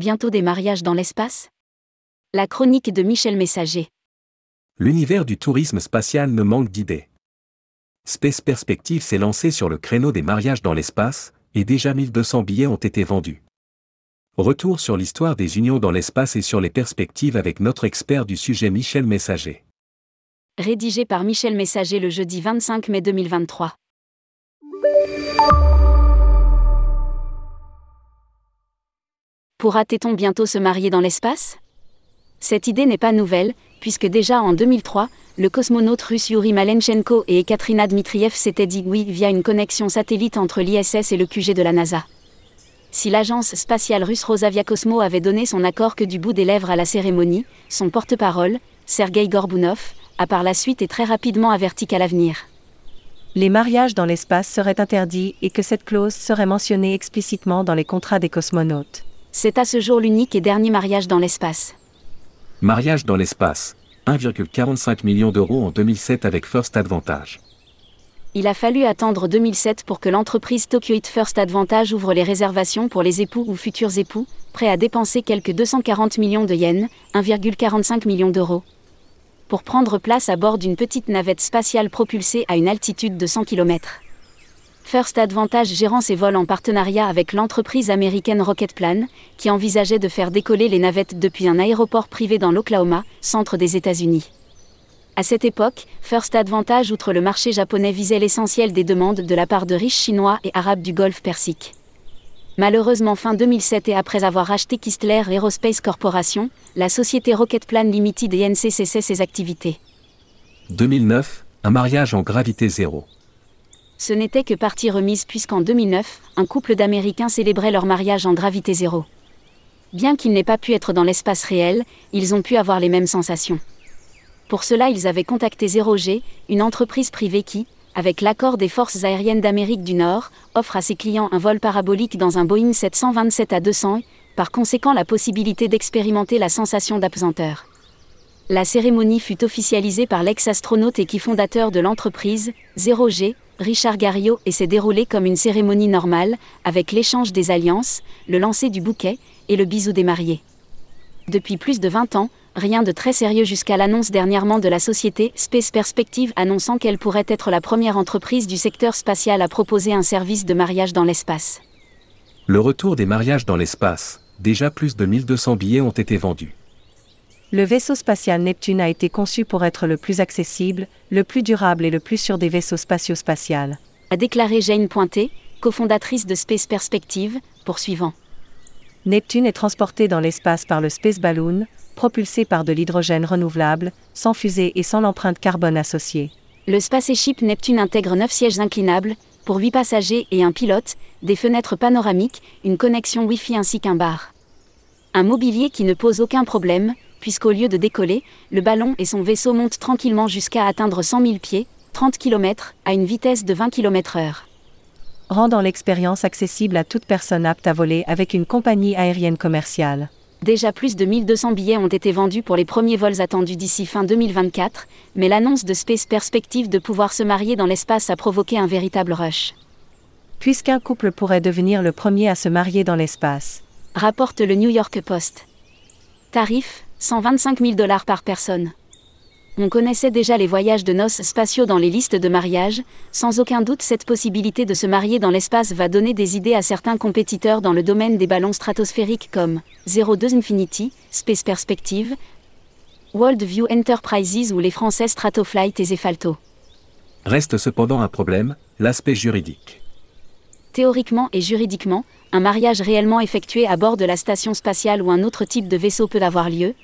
Bientôt des mariages dans l'espace? La chronique de Michel Messager. L'univers du tourisme spatial ne manque d'idées. Space Perspective s'est lancé sur le créneau des mariages dans l'espace, et déjà 1200 billets ont été vendus. Retour sur l'histoire des unions dans l'espace et sur les perspectives avec notre expert du sujet Michel Messager. Rédigé par Michel Messager le jeudi 25 mai 2023. Pourra-t-on bientôt se marier dans l'espace? Cette idée n'est pas nouvelle, puisque déjà en 2003, le cosmonaute russe Yuri Malenchenko et Ekaterina Dmitriev s'étaient dit oui via une connexion satellite entre l'ISS et le QG de la NASA. Si l'agence spatiale russe Rosaviacosmo avait donné son accord que du bout des lèvres à la cérémonie, son porte-parole, Sergei Gorbunov, a par la suite et très rapidement averti qu'à l'avenir. Les mariages dans l'espace seraient interdits et que cette clause serait mentionnée explicitement dans les contrats des cosmonautes. C'est à ce jour l'unique et dernier mariage dans l'espace. Mariage dans l'espace. 1,45 million d'euros en 2007 avec First Advantage. Il a fallu attendre 2007 pour que l'entreprise Tokyoite First Advantage ouvre les réservations pour les époux ou futurs époux, prêts à dépenser quelques 240 millions de yens, 1,45 million d'euros, pour prendre place à bord d'une petite navette spatiale propulsée à une altitude de 100 km. First Advantage gérant ses vols en partenariat avec l'entreprise américaine Rocketplan, qui envisageait de faire décoller les navettes depuis un aéroport privé dans l'Oklahoma, centre des États-Unis. À cette époque, First Advantage, outre le marché japonais, visait l'essentiel des demandes de la part de riches chinois et arabes du Golfe Persique. Malheureusement, fin 2007 et après avoir acheté Kistler Aerospace Corporation, la société Rocketplan Limited et NC cessait ses activités. 2009, un mariage en gravité zéro ce n'était que partie remise puisqu'en 2009, un couple d'Américains célébrait leur mariage en gravité zéro. Bien qu'ils n'aient pas pu être dans l'espace réel, ils ont pu avoir les mêmes sensations. Pour cela, ils avaient contacté Zero G, une entreprise privée qui, avec l'accord des forces aériennes d'Amérique du Nord, offre à ses clients un vol parabolique dans un Boeing 727 à 200, par conséquent la possibilité d'expérimenter la sensation d'absenteur. La cérémonie fut officialisée par l'ex-astronaute et qui fondateur de l'entreprise, Zero G, Richard Garriot et s'est déroulé comme une cérémonie normale, avec l'échange des alliances, le lancer du bouquet et le bisou des mariés. Depuis plus de 20 ans, rien de très sérieux jusqu'à l'annonce dernièrement de la société Space Perspective annonçant qu'elle pourrait être la première entreprise du secteur spatial à proposer un service de mariage dans l'espace. Le retour des mariages dans l'espace, déjà plus de 1200 billets ont été vendus. Le vaisseau spatial Neptune a été conçu pour être le plus accessible, le plus durable et le plus sûr des vaisseaux spatio-spatials. A déclaré Jane Pointé, cofondatrice de Space Perspective, poursuivant. Neptune est transporté dans l'espace par le Space Balloon, propulsé par de l'hydrogène renouvelable, sans fusée et sans l'empreinte carbone associée. Le Spaceship Neptune intègre 9 sièges inclinables, pour 8 passagers et un pilote, des fenêtres panoramiques, une connexion Wi-Fi ainsi qu'un bar. Un mobilier qui ne pose aucun problème, puisqu'au lieu de décoller, le ballon et son vaisseau montent tranquillement jusqu'à atteindre 100 000 pieds, 30 km, à une vitesse de 20 km/h. Rendant l'expérience accessible à toute personne apte à voler avec une compagnie aérienne commerciale. Déjà plus de 1200 billets ont été vendus pour les premiers vols attendus d'ici fin 2024, mais l'annonce de Space Perspective de pouvoir se marier dans l'espace a provoqué un véritable rush. Puisqu'un couple pourrait devenir le premier à se marier dans l'espace. Rapporte le New York Post. Tarif 125 000 dollars par personne. On connaissait déjà les voyages de noces spatiaux dans les listes de mariage, sans aucun doute cette possibilité de se marier dans l'espace va donner des idées à certains compétiteurs dans le domaine des ballons stratosphériques comme 02 Infinity, Space Perspective, World View Enterprises ou les français Stratoflight et Zefalto. Reste cependant un problème, l'aspect juridique. Théoriquement et juridiquement, un mariage réellement effectué à bord de la station spatiale ou un autre type de vaisseau peut avoir lieu,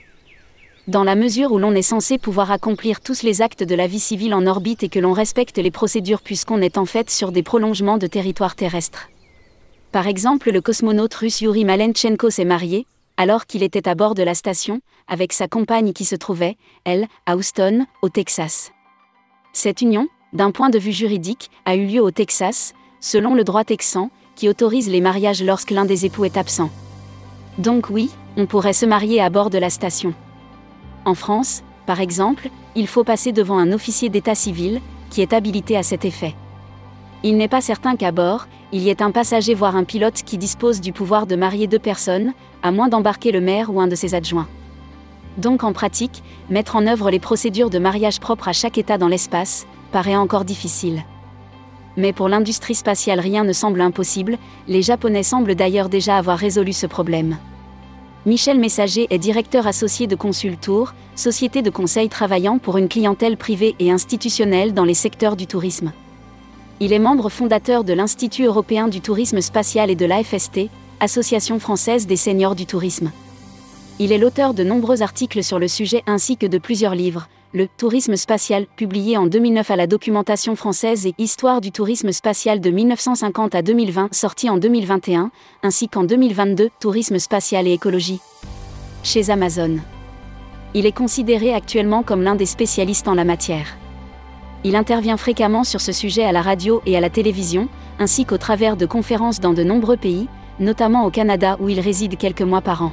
dans la mesure où l'on est censé pouvoir accomplir tous les actes de la vie civile en orbite et que l'on respecte les procédures puisqu'on est en fait sur des prolongements de territoire terrestre. Par exemple, le cosmonaute russe Yuri Malenchenko s'est marié, alors qu'il était à bord de la station, avec sa compagne qui se trouvait, elle, à Houston, au Texas. Cette union, d'un point de vue juridique, a eu lieu au Texas, selon le droit texan, qui autorise les mariages lorsque l'un des époux est absent. Donc oui, on pourrait se marier à bord de la station. En France, par exemple, il faut passer devant un officier d'état civil, qui est habilité à cet effet. Il n'est pas certain qu'à bord, il y ait un passager voire un pilote qui dispose du pouvoir de marier deux personnes, à moins d'embarquer le maire ou un de ses adjoints. Donc en pratique, mettre en œuvre les procédures de mariage propres à chaque État dans l'espace, paraît encore difficile. Mais pour l'industrie spatiale rien ne semble impossible, les Japonais semblent d'ailleurs déjà avoir résolu ce problème. Michel Messager est directeur associé de Consultour, société de conseil travaillant pour une clientèle privée et institutionnelle dans les secteurs du tourisme. Il est membre fondateur de l'Institut européen du tourisme spatial et de l'AFST, Association française des seniors du tourisme. Il est l'auteur de nombreux articles sur le sujet ainsi que de plusieurs livres, Le Tourisme spatial, publié en 2009 à la documentation française et Histoire du tourisme spatial de 1950 à 2020, sorti en 2021, ainsi qu'en 2022, Tourisme spatial et écologie. Chez Amazon. Il est considéré actuellement comme l'un des spécialistes en la matière. Il intervient fréquemment sur ce sujet à la radio et à la télévision, ainsi qu'au travers de conférences dans de nombreux pays, notamment au Canada où il réside quelques mois par an.